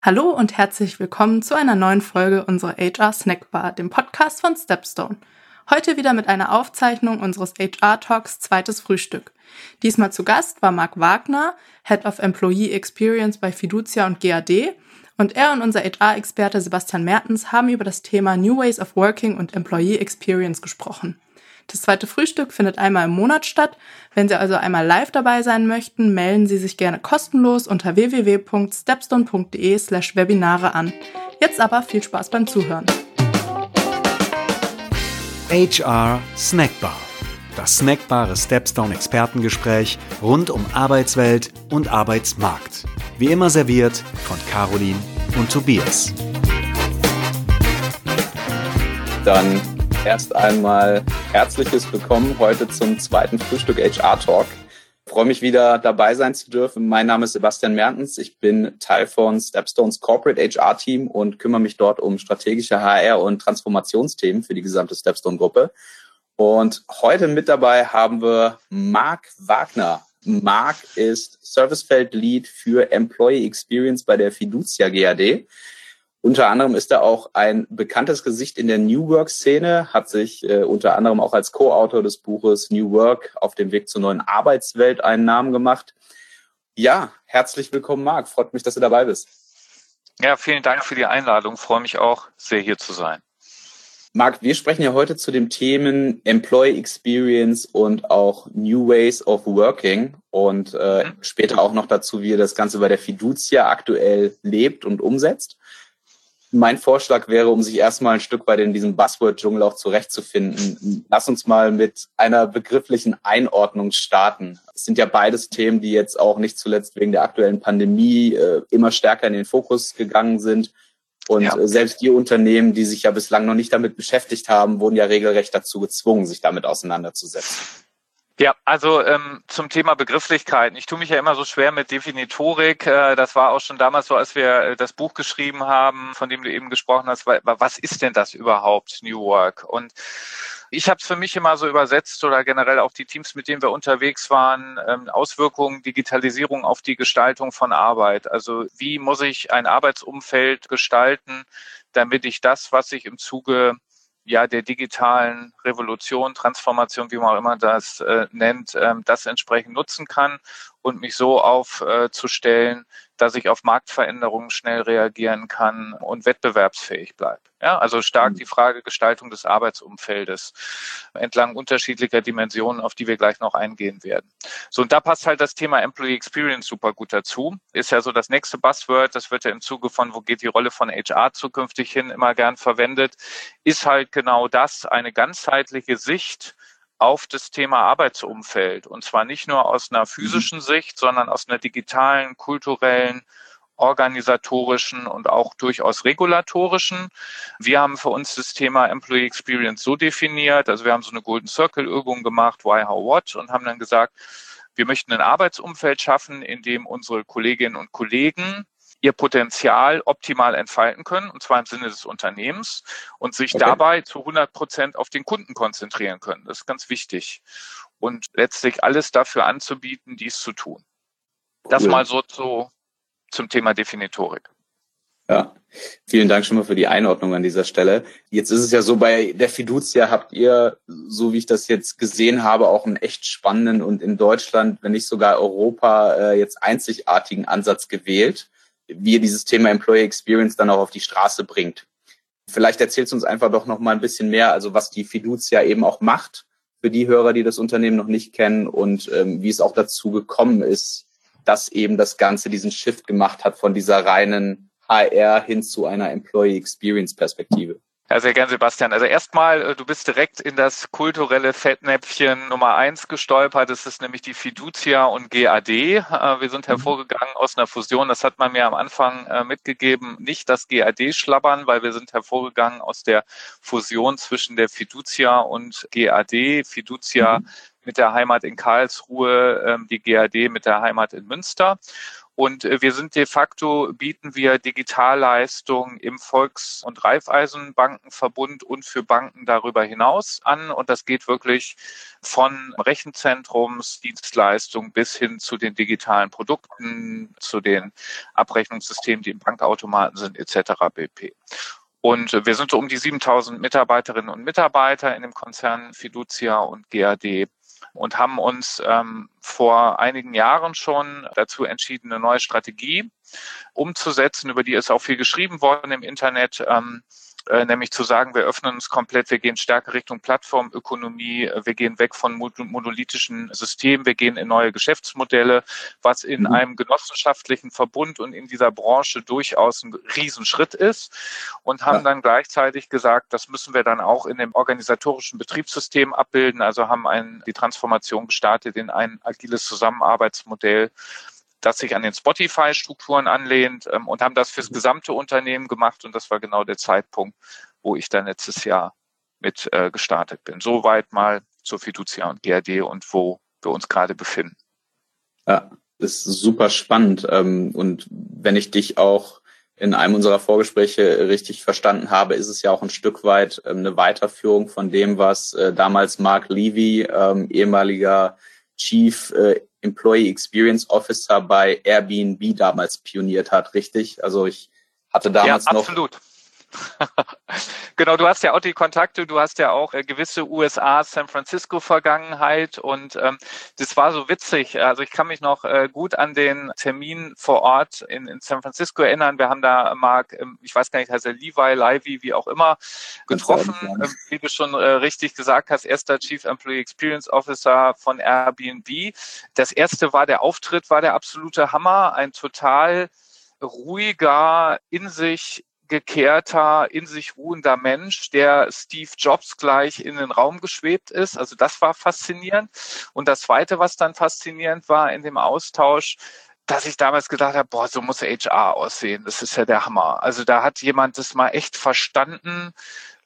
Hallo und herzlich willkommen zu einer neuen Folge unserer HR Snackbar, dem Podcast von Stepstone. Heute wieder mit einer Aufzeichnung unseres HR Talks zweites Frühstück. Diesmal zu Gast war Marc Wagner, Head of Employee Experience bei Fiducia und GAD, und er und unser HR-Experte Sebastian Mertens haben über das Thema New Ways of Working und Employee Experience gesprochen. Das zweite Frühstück findet einmal im Monat statt. Wenn Sie also einmal live dabei sein möchten, melden Sie sich gerne kostenlos unter www.stepstone.de slash Webinare an. Jetzt aber viel Spaß beim Zuhören. HR Snackbar. Das snackbare Stepstone Expertengespräch rund um Arbeitswelt und Arbeitsmarkt. Wie immer serviert von Caroline und Tobias. Dann erst einmal herzliches Willkommen heute zum zweiten Frühstück HR Talk. Ich freue mich wieder dabei sein zu dürfen. Mein Name ist Sebastian Mertens. Ich bin Teil von Stepstones Corporate HR Team und kümmere mich dort um strategische HR und Transformationsthemen für die gesamte Stepstone Gruppe. Und heute mit dabei haben wir Marc Wagner. Marc ist Servicefeld Lead für Employee Experience bei der Fiducia GAD. Unter anderem ist er auch ein bekanntes Gesicht in der New Work-Szene, hat sich äh, unter anderem auch als Co-Autor des Buches New Work auf dem Weg zur neuen Arbeitswelt einen Namen gemacht. Ja, herzlich willkommen, Marc. Freut mich, dass du dabei bist. Ja, vielen Dank für die Einladung. Freue mich auch sehr, hier zu sein. Marc, wir sprechen ja heute zu den Themen Employee Experience und auch New Ways of Working und äh, mhm. später auch noch dazu, wie ihr das Ganze bei der Fiducia aktuell lebt und umsetzt mein Vorschlag wäre, um sich erstmal ein Stück weit in diesem Buzzword-Dschungel auch zurechtzufinden, lass uns mal mit einer begrifflichen Einordnung starten. Es sind ja beides Themen, die jetzt auch nicht zuletzt wegen der aktuellen Pandemie äh, immer stärker in den Fokus gegangen sind. Und ja. Äh, selbst die Unternehmen, die sich ja bislang noch nicht damit beschäftigt haben, wurden ja regelrecht dazu gezwungen, sich damit auseinanderzusetzen. Ja, also ähm, zum Thema Begrifflichkeiten. Ich tue mich ja immer so schwer mit Definitorik. Äh, das war auch schon damals so, als wir äh, das Buch geschrieben haben, von dem du eben gesprochen hast. Weil, was ist denn das überhaupt, New Work? Und ich habe es für mich immer so übersetzt oder generell auch die Teams, mit denen wir unterwegs waren, ähm, Auswirkungen Digitalisierung auf die Gestaltung von Arbeit. Also wie muss ich ein Arbeitsumfeld gestalten, damit ich das, was ich im Zuge ja der digitalen Revolution, Transformation, wie man auch immer das äh, nennt, ähm, das entsprechend nutzen kann und mich so aufzustellen, äh, dass ich auf Marktveränderungen schnell reagieren kann und wettbewerbsfähig bleibe. Ja, also stark mhm. die Frage Gestaltung des Arbeitsumfeldes entlang unterschiedlicher Dimensionen, auf die wir gleich noch eingehen werden. So, und da passt halt das Thema Employee Experience super gut dazu. Ist ja so das nächste Buzzword, das wird ja im Zuge von, wo geht die Rolle von HR zukünftig hin, immer gern verwendet, ist halt genau das, eine ganzheitliche Sicht auf das Thema Arbeitsumfeld. Und zwar nicht nur aus einer mhm. physischen Sicht, sondern aus einer digitalen, kulturellen, organisatorischen und auch durchaus regulatorischen. Wir haben für uns das Thema Employee Experience so definiert, also wir haben so eine Golden Circle Übung gemacht, Why, How, What und haben dann gesagt, wir möchten ein Arbeitsumfeld schaffen, in dem unsere Kolleginnen und Kollegen ihr Potenzial optimal entfalten können, und zwar im Sinne des Unternehmens, und sich okay. dabei zu 100 Prozent auf den Kunden konzentrieren können. Das ist ganz wichtig. Und letztlich alles dafür anzubieten, dies zu tun. Das mal so zu, zum Thema Definitorik. Ja, vielen Dank schon mal für die Einordnung an dieser Stelle. Jetzt ist es ja so, bei der Fiducia habt ihr, so wie ich das jetzt gesehen habe, auch einen echt spannenden und in Deutschland, wenn nicht sogar Europa, äh, jetzt einzigartigen Ansatz gewählt wie ihr dieses Thema Employee Experience dann auch auf die Straße bringt. Vielleicht erzählst du uns einfach doch noch mal ein bisschen mehr, also was die Fiducia eben auch macht für die Hörer, die das Unternehmen noch nicht kennen und ähm, wie es auch dazu gekommen ist, dass eben das Ganze diesen Shift gemacht hat von dieser reinen HR hin zu einer Employee Experience Perspektive. Ja, sehr gern, Sebastian. Also erstmal, äh, du bist direkt in das kulturelle Fettnäpfchen Nummer eins gestolpert. Das ist nämlich die Fiducia und GAD. Äh, wir sind mhm. hervorgegangen aus einer Fusion. Das hat man mir am Anfang äh, mitgegeben. Nicht das GAD schlabbern, weil wir sind hervorgegangen aus der Fusion zwischen der Fiducia und GAD. Fiducia mhm. mit der Heimat in Karlsruhe, ähm, die GAD mit der Heimat in Münster. Und äh, wir sind de facto, bieten wir Digitalleistungen im Volks- und Raiffeisenbankenverbund und für Banken darüber hinaus an. Und das geht wirklich von Rechenzentrumsdienstleistungen bis hin zu den digitalen Produkten, zu den Abrechnungssystemen, die im Bankautomaten sind, etc. BP. Und wir sind so um die 7000 Mitarbeiterinnen und Mitarbeiter in dem Konzern Fiducia und GAD und haben uns ähm, vor einigen Jahren schon dazu entschieden, eine neue Strategie umzusetzen. Über die ist auch viel geschrieben worden im Internet. Ähm, äh, nämlich zu sagen, wir öffnen uns komplett, wir gehen stärker Richtung Plattformökonomie, wir gehen weg von monolithischen Systemen, wir gehen in neue Geschäftsmodelle, was in mhm. einem genossenschaftlichen Verbund und in dieser Branche durchaus ein Riesenschritt ist und haben ja. dann gleichzeitig gesagt, das müssen wir dann auch in dem organisatorischen Betriebssystem abbilden, also haben ein, die Transformation gestartet in ein agiles Zusammenarbeitsmodell, das sich an den Spotify-Strukturen anlehnt ähm, und haben das fürs gesamte Unternehmen gemacht. Und das war genau der Zeitpunkt, wo ich dann letztes Jahr mit äh, gestartet bin. Soweit mal zur Fiducia und GRD und wo wir uns gerade befinden. Ja, ist super spannend. Ähm, und wenn ich dich auch in einem unserer Vorgespräche richtig verstanden habe, ist es ja auch ein Stück weit ähm, eine Weiterführung von dem, was äh, damals Mark Levy, ähm, ehemaliger Chief äh, Employee Experience Officer bei Airbnb damals pioniert hat, richtig? Also ich hatte damals ja, absolut. noch genau, du hast ja auch die Kontakte, du hast ja auch äh, gewisse USA, San Francisco Vergangenheit und ähm, das war so witzig. Also ich kann mich noch äh, gut an den Termin vor Ort in, in San Francisco erinnern. Wir haben da Mark, ähm, ich weiß gar nicht, heißt er Levi, Livy, wie auch immer, getroffen. Ähm, wie du schon äh, richtig gesagt hast, erster Chief Employee Experience Officer von Airbnb. Das erste war der Auftritt, war der absolute Hammer, ein total ruhiger, in sich gekehrter, in sich ruhender Mensch, der Steve Jobs gleich in den Raum geschwebt ist. Also das war faszinierend. Und das Zweite, was dann faszinierend war in dem Austausch, dass ich damals gedacht habe, boah, so muss HR aussehen. Das ist ja der Hammer. Also da hat jemand das mal echt verstanden,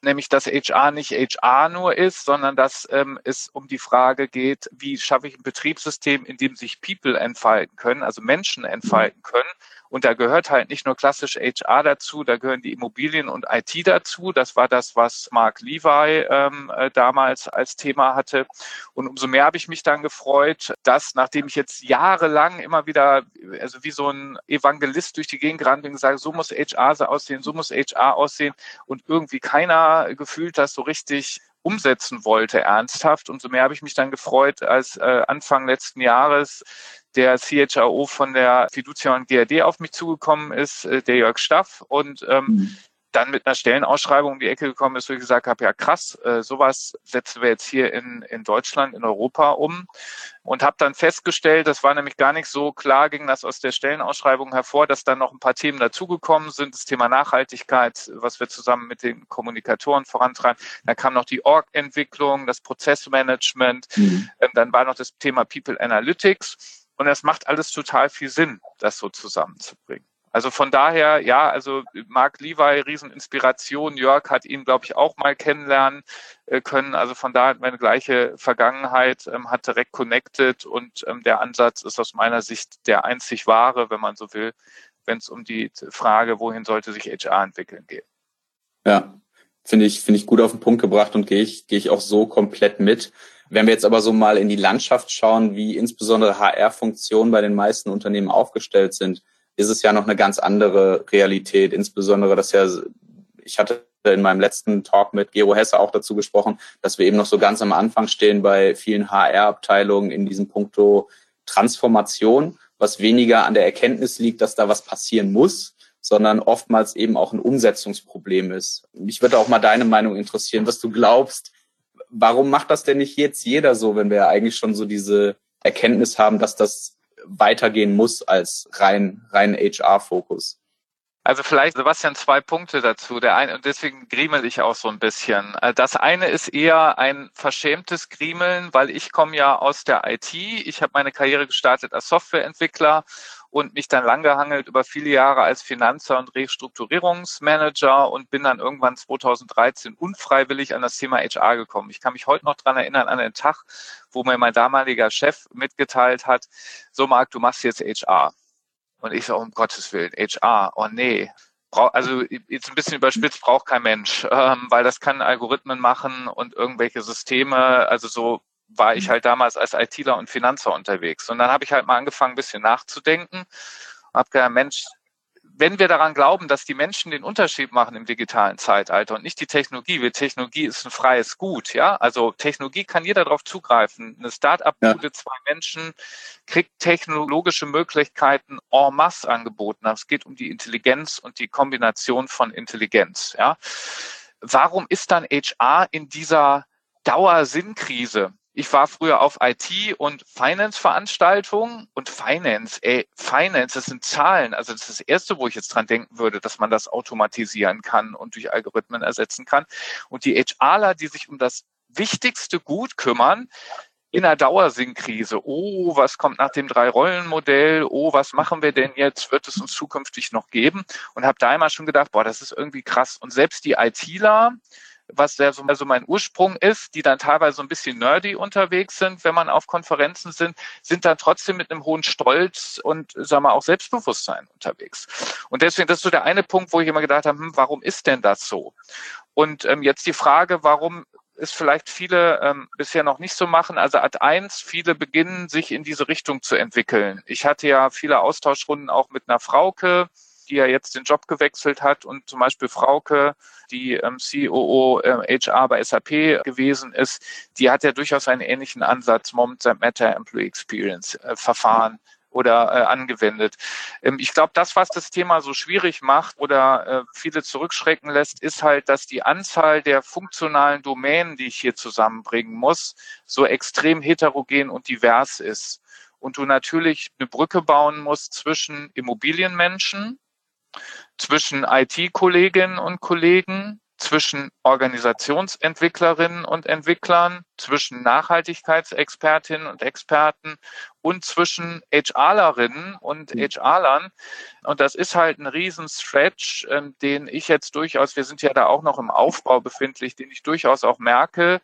nämlich dass HR nicht HR nur ist, sondern dass ähm, es um die Frage geht, wie schaffe ich ein Betriebssystem, in dem sich People entfalten können, also Menschen entfalten können und da gehört halt nicht nur klassisch HR dazu, da gehören die Immobilien und IT dazu. Das war das, was Mark Levi ähm, äh, damals als Thema hatte. Und umso mehr habe ich mich dann gefreut, dass nachdem ich jetzt jahrelang immer wieder, also wie so ein Evangelist durch die Gegend gerannt bin und gesagt, so muss HR aussehen, so muss HR aussehen und irgendwie keiner gefühlt das so richtig umsetzen wollte, ernsthaft. Umso mehr habe ich mich dann gefreut, als äh, Anfang letzten Jahres der CHRO von der Fiducia und GRD auf mich zugekommen ist, äh, der Jörg Staff, und ähm, mhm. Dann mit einer Stellenausschreibung um die Ecke gekommen ist, wo ich gesagt habe, ja krass, äh, sowas setzen wir jetzt hier in, in Deutschland, in Europa um. Und habe dann festgestellt, das war nämlich gar nicht so klar, ging das aus der Stellenausschreibung hervor, dass dann noch ein paar Themen dazugekommen sind. Das Thema Nachhaltigkeit, was wir zusammen mit den Kommunikatoren vorantreiben. Da kam noch die Org-Entwicklung, das Prozessmanagement. Mhm. Ähm, dann war noch das Thema People Analytics. Und es macht alles total viel Sinn, das so zusammenzubringen. Also von daher, ja, also Marc Levi, Rieseninspiration. Jörg hat ihn, glaube ich, auch mal kennenlernen äh, können. Also von daher meine gleiche Vergangenheit, ähm, hat direkt connected und ähm, der Ansatz ist aus meiner Sicht der einzig wahre, wenn man so will, wenn es um die Frage, wohin sollte sich HR entwickeln geht. Ja, finde ich, finde ich gut auf den Punkt gebracht und gehe ich, gehe ich auch so komplett mit. Wenn wir jetzt aber so mal in die Landschaft schauen, wie insbesondere HR-Funktionen bei den meisten Unternehmen aufgestellt sind, ist es ja noch eine ganz andere Realität. Insbesondere, dass ja, ich hatte in meinem letzten Talk mit Gero Hesse auch dazu gesprochen, dass wir eben noch so ganz am Anfang stehen bei vielen HR-Abteilungen in diesem Punkto Transformation, was weniger an der Erkenntnis liegt, dass da was passieren muss, sondern oftmals eben auch ein Umsetzungsproblem ist. Mich würde auch mal deine Meinung interessieren, was du glaubst, warum macht das denn nicht jetzt jeder so, wenn wir ja eigentlich schon so diese Erkenntnis haben, dass das weitergehen muss als rein, rein HR-Fokus? Also vielleicht, Sebastian, zwei Punkte dazu. Der eine, und deswegen griemel ich auch so ein bisschen. Äh, das eine ist eher ein verschämtes Griemeln, weil ich komme ja aus der IT. Ich habe meine Karriere gestartet als Softwareentwickler und mich dann langgehangelt über viele Jahre als Finanzer und Restrukturierungsmanager und bin dann irgendwann 2013 unfreiwillig an das Thema HR gekommen. Ich kann mich heute noch dran erinnern an den Tag, wo mir mein damaliger Chef mitgeteilt hat, so Marc, du machst jetzt HR. Und ich so, um Gottes Willen, HR, oh nee. also jetzt ein bisschen überspitzt, braucht kein Mensch, ähm, weil das kann Algorithmen machen und irgendwelche Systeme, also so war ich halt damals als ITler und Finanzer unterwegs. Und dann habe ich halt mal angefangen, ein bisschen nachzudenken habe gedacht, Mensch, wenn wir daran glauben, dass die Menschen den Unterschied machen im digitalen Zeitalter und nicht die Technologie, weil Technologie ist ein freies Gut, ja. Also Technologie kann jeder darauf zugreifen. Eine Start-up-Bude, ja. zwei Menschen kriegt technologische Möglichkeiten en masse angeboten. Es geht um die Intelligenz und die Kombination von Intelligenz, ja. Warum ist dann HR in dieser Dauersinnkrise? Ich war früher auf IT- und Finance-Veranstaltungen und Finance, ey, Finance, das sind Zahlen. Also das ist das Erste, wo ich jetzt dran denken würde, dass man das automatisieren kann und durch Algorithmen ersetzen kann. Und die HRler, die sich um das wichtigste Gut kümmern, in der Dauersinnkrise. Oh, was kommt nach dem Drei-Rollen-Modell? Oh, was machen wir denn jetzt? Wird es uns zukünftig noch geben? Und habe da immer schon gedacht, boah, das ist irgendwie krass. Und selbst die ITler, was ja so also mein Ursprung ist, die dann teilweise so ein bisschen nerdy unterwegs sind, wenn man auf Konferenzen sind, sind dann trotzdem mit einem hohen Stolz und sagen wir auch Selbstbewusstsein unterwegs. Und deswegen, das ist so der eine Punkt, wo ich immer gedacht habe, hm, warum ist denn das so? Und ähm, jetzt die Frage, warum es vielleicht viele ähm, bisher noch nicht so machen. Also Ad 1, viele beginnen sich in diese Richtung zu entwickeln. Ich hatte ja viele Austauschrunden auch mit einer Frauke, die ja jetzt den Job gewechselt hat und zum Beispiel Frauke, die ähm, COO äh, HR bei SAP gewesen ist, die hat ja durchaus einen ähnlichen Ansatz, Moment Matter Employee Experience äh, Verfahren oder äh, angewendet. Ähm, ich glaube, das, was das Thema so schwierig macht oder äh, viele zurückschrecken lässt, ist halt, dass die Anzahl der funktionalen Domänen, die ich hier zusammenbringen muss, so extrem heterogen und divers ist. Und du natürlich eine Brücke bauen musst zwischen Immobilienmenschen, zwischen IT-Kolleginnen und Kollegen, zwischen Organisationsentwicklerinnen und Entwicklern, zwischen Nachhaltigkeitsexpertinnen und Experten und zwischen HRlerinnen und. HRlern. Und das ist halt ein Riesenstretch, ähm, den ich jetzt durchaus, wir sind ja da auch noch im Aufbau befindlich, den ich durchaus auch merke,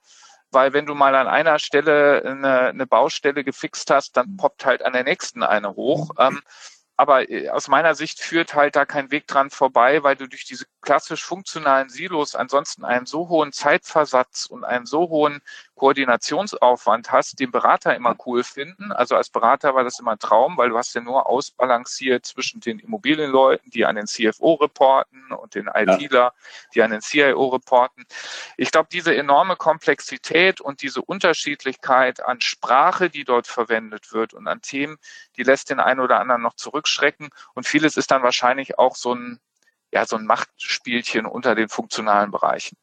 weil wenn du mal an einer Stelle eine, eine Baustelle gefixt hast, dann poppt halt an der nächsten eine hoch. Aber äh, aus meiner Sicht führt halt da kein Weg dran vorbei, weil du durch diese klassisch funktionalen Silos ansonsten einen so hohen Zeitversatz und einen so hohen Koordinationsaufwand hast, den Berater immer cool finden. Also als Berater war das immer ein Traum, weil du hast ja nur ausbalanciert zwischen den Immobilienleuten, die an den CFO reporten und den ITler, die an den CIO reporten. Ich glaube, diese enorme Komplexität und diese Unterschiedlichkeit an Sprache, die dort verwendet wird und an Themen, die lässt den einen oder anderen noch zurückschrecken. Und vieles ist dann wahrscheinlich auch so ein, ja, so ein Machtspielchen unter den funktionalen Bereichen.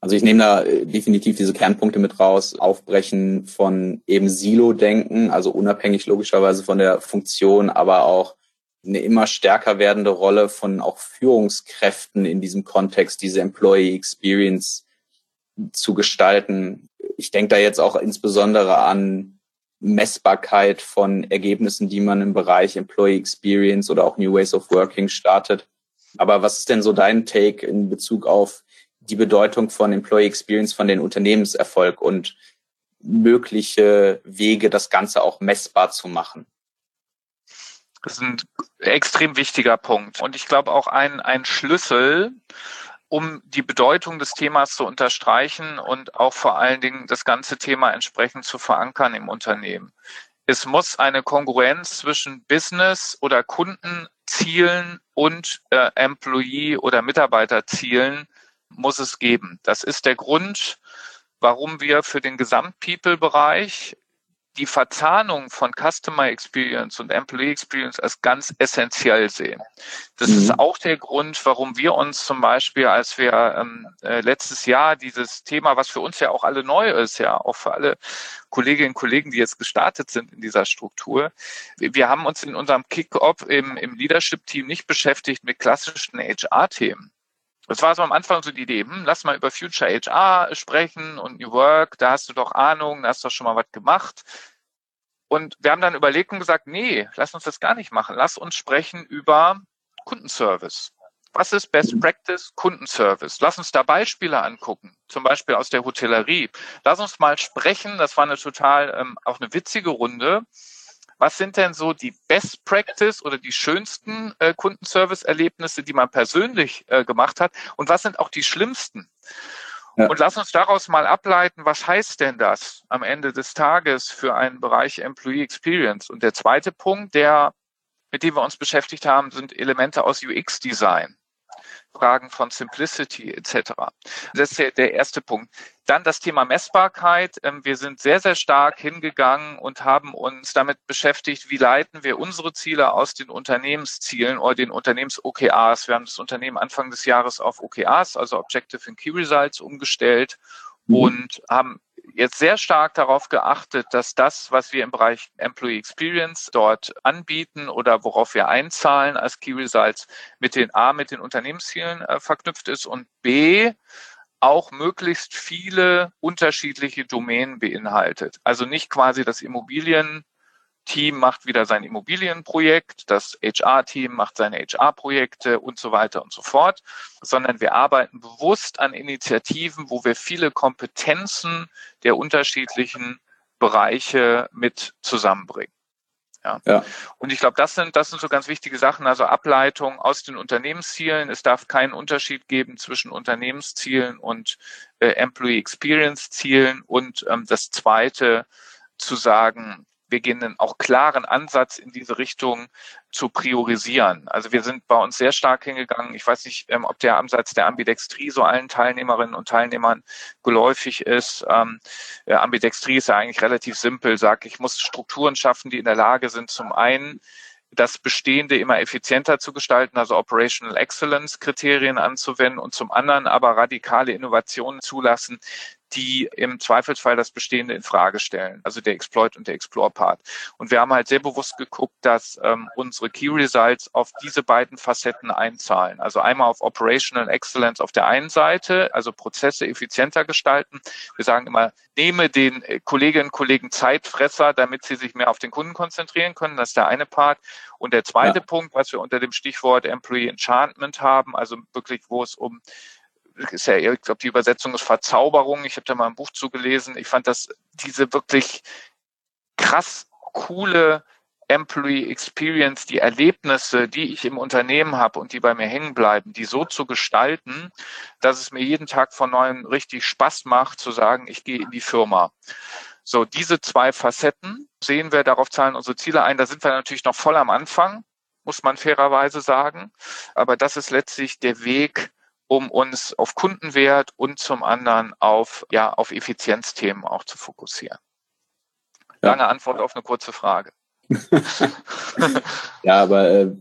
Also ich nehme da äh, definitiv diese Kernpunkte mit raus. Aufbrechen von eben Silo-Denken, also unabhängig logischerweise von der Funktion, aber auch eine immer stärker werdende Rolle von auch Führungskräften in diesem Kontext, diese Employee Experience zu gestalten. Ich denke da jetzt auch insbesondere an Messbarkeit von Ergebnissen, die man im Bereich Employee Experience oder auch New Ways of Working startet. Aber was ist denn so dein Take in Bezug auf die Bedeutung von Employee Experience, von den Unternehmenserfolg und mögliche Wege, das Ganze auch messbar zu machen. Das ist ein extrem wichtiger Punkt. Und ich glaube auch ein, ein Schlüssel, um die Bedeutung des Themas zu unterstreichen und auch vor allen Dingen das ganze Thema entsprechend zu verankern im Unternehmen. Es muss eine Kongruenz zwischen Business oder Kundenzielen und äh, Employee oder Mitarbeiterzielen muss es geben. Das ist der Grund, warum wir für den Gesamt-People-Bereich die Verzahnung von Customer Experience und Employee Experience als ganz essentiell sehen. Das mhm. ist auch der Grund, warum wir uns zum Beispiel, als wir ähm, äh, letztes Jahr dieses Thema, was für uns ja auch alle neu ist, ja, auch für alle Kolleginnen und Kollegen, die jetzt gestartet sind in dieser Struktur, wir, haben uns in unserem Kick-Off im, im Leadership-Team nicht beschäftigt mit klassischen HR-Themen. Das war so am Anfang so die Idee, hm, lass mal über Future HR sprechen und New Work, da hast du doch Ahnung, da hast du doch schon mal was gemacht. Und wir haben dann überlegt und gesagt, nee, lass uns das gar nicht machen. Lass uns sprechen über Kundenservice. Was ist Best Practice Kundenservice? Lass uns da Beispiele angucken, zum Beispiel aus der Hotellerie. Lass uns mal sprechen, das war eine total ähm, auch eine witzige Runde, was sind denn so die Best Practice oder die schönsten äh, Kundenservice-Erlebnisse, die man persönlich äh, gemacht hat und was sind auch die schlimmsten? Ja. Und lass uns daraus mal ableiten, was heißt denn das am Ende des Tages für einen Bereich Employee Experience? Und der zweite Punkt, der, mit dem wir uns beschäftigt haben, sind Elemente aus UX-Design. Fragen von Simplicity etc. Das ist der erste Punkt. Dann das Thema Messbarkeit. Ähm, wir sind sehr, sehr stark hingegangen und haben uns damit beschäftigt, wie leiten wir unsere Ziele aus den Unternehmenszielen oder den Unternehmens-OKRs. Wir haben das Unternehmen Anfang des Jahres auf OKRs, also Objective and Key Results, umgestellt mhm. und haben jetzt sehr stark darauf geachtet, dass das, was wir im Bereich Employee Experience dort anbieten oder worauf wir einzahlen als Key Results, mit den A, mit den Unternehmenszielen äh, verknüpft ist und B, auch möglichst viele unterschiedliche Domänen beinhaltet. Also nicht quasi das Immobilien Team macht wieder sein Immobilienprojekt, das HR-Team macht seine HR-Projekte und so weiter und so fort, sondern wir arbeiten bewusst an Initiativen, wo wir viele Kompetenzen der unterschiedlichen Bereiche mit zusammenbringen. Ja. ja. Und ich glaube, das sind, das sind so ganz wichtige Sachen, also Ableitung aus den Unternehmenszielen. Es darf keinen Unterschied geben zwischen Unternehmenszielen und äh, Employee Experience Zielen. Und ähm, das zweite, zu sagen, wir gehen einen auch klaren Ansatz in diese Richtung zu priorisieren. Also wir sind bei uns sehr stark hingegangen. Ich weiß nicht, ähm, ob der Ansatz der Ambidextrie so allen Teilnehmerinnen und Teilnehmern geläufig ist. Ähm, Ambidextrie ist ja eigentlich relativ simpel. Sag, ich muss Strukturen schaffen, die in der Lage sind, zum einen das Bestehende immer effizienter zu gestalten, also Operational Excellence Kriterien anzuwenden und zum anderen aber radikale Innovationen zulassen, die im Zweifelsfall das Bestehende in Frage stellen, also der Exploit und der Explore-Part. Und wir haben halt sehr bewusst geguckt, dass ähm, unsere Key Results auf diese beiden Facetten einzahlen. Also einmal auf Operational Excellence auf der einen Seite, also Prozesse effizienter gestalten. Wir sagen immer, nehme den äh, Kolleginnen und Kollegen Zeitfresser, damit sie sich mehr auf den Kunden konzentrieren können. Das ist der eine Part. Und der zweite ja. Punkt, was wir unter dem Stichwort Employee Enchantment haben, also wirklich, wo es um ist ja, ich glaube, die Übersetzung ist Verzauberung. Ich habe da mal ein Buch zugelesen. Ich fand das diese wirklich krass coole Employee Experience, die Erlebnisse, die ich im Unternehmen habe und die bei mir hängen bleiben, die so zu gestalten, dass es mir jeden Tag von neuem richtig Spaß macht, zu sagen, ich gehe in die Firma. So, diese zwei Facetten sehen wir, darauf zahlen unsere Ziele ein. Da sind wir natürlich noch voll am Anfang, muss man fairerweise sagen. Aber das ist letztlich der Weg, um uns auf Kundenwert und zum anderen auf, ja, auf Effizienzthemen auch zu fokussieren. Lange ja. Antwort auf eine kurze Frage. ja, aber äh,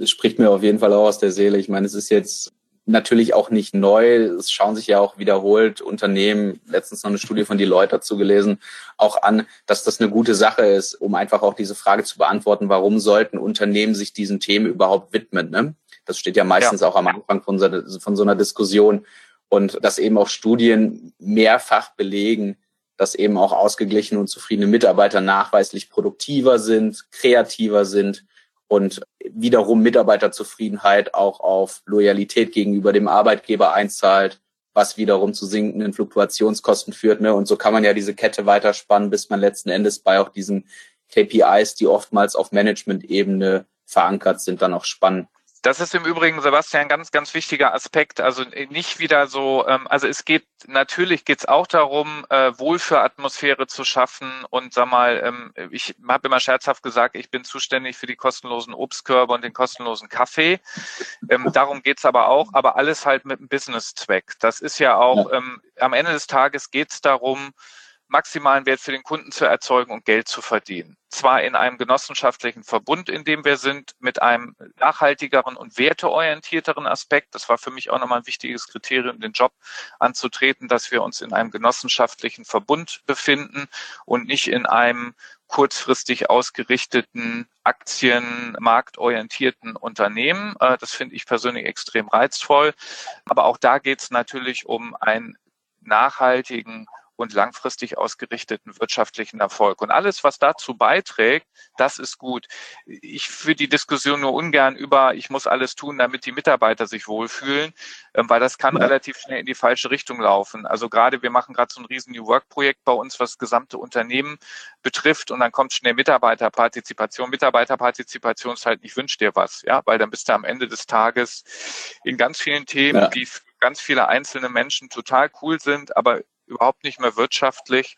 es spricht mir auf jeden Fall auch aus der Seele. Ich meine, es ist jetzt natürlich auch nicht neu. Es schauen sich ja auch wiederholt Unternehmen, letztens noch eine Studie von Deloitte dazu gelesen, auch an, dass das eine gute Sache ist, um einfach auch diese Frage zu beantworten, warum sollten Unternehmen sich diesen Themen überhaupt widmen. Ne? Das steht ja meistens ja. auch am Anfang von so, von so einer Diskussion. Und dass eben auch Studien mehrfach belegen, dass eben auch ausgeglichene und zufriedene Mitarbeiter nachweislich produktiver sind, kreativer sind und wiederum Mitarbeiterzufriedenheit auch auf Loyalität gegenüber dem Arbeitgeber einzahlt, was wiederum zu sinkenden Fluktuationskosten führt. Ne? Und so kann man ja diese Kette weiterspannen, bis man letzten Endes bei auch diesen KPIs, die oftmals auf Management-Ebene verankert sind, dann auch spannen. Das ist im Übrigen, Sebastian, ein ganz, ganz wichtiger Aspekt. Also nicht wieder so, ähm, also es geht, natürlich geht es auch darum, äh, Wohlfühlatmosphäre zu schaffen. Und sag mal, ähm, ich habe immer scherzhaft gesagt, ich bin zuständig für die kostenlosen Obstkörbe und den kostenlosen Kaffee. Ähm, darum geht's aber auch, aber alles halt mit einem Business-Zweck. Das ist ja auch. Ähm, am Ende des Tages geht's darum, maximalen Wert für den Kunden zu erzeugen und Geld zu verdienen. Zwar in einem genossenschaftlichen Verbund, in dem wir sind, mit einem nachhaltigeren und werteorientierteren Aspekt. Das war für mich auch nochmal ein wichtiges Kriterium, den Job anzutreten, dass wir uns in einem genossenschaftlichen Verbund befinden und nicht in einem kurzfristig ausgerichteten Aktienmarktorientierten Unternehmen. Äh, das finde ich persönlich extrem reizvoll. Aber auch da geht es natürlich um einen nachhaltigen und langfristig ausgerichteten wirtschaftlichen Erfolg. Und alles, was dazu beiträgt, das ist gut. Ich führe die Diskussion nur ungern über, ich muss alles tun, damit die Mitarbeiter sich wohlfühlen, ähm, weil das kann relativ schnell in die falsche Richtung laufen. Also gerade, wir machen gerade so ein riesen New Work Projekt bei uns, was das gesamte Unternehmen betrifft und dann kommt schnell Mitarbeiterpartizipation. Mitarbeiterpartizipation ist halt nicht wünsch dir was, ja, weil dann bist du am Ende des Tages in ganz vielen Themen, ja. die ganz viele einzelne Menschen total cool sind, aber überhaupt nicht mehr wirtschaftlich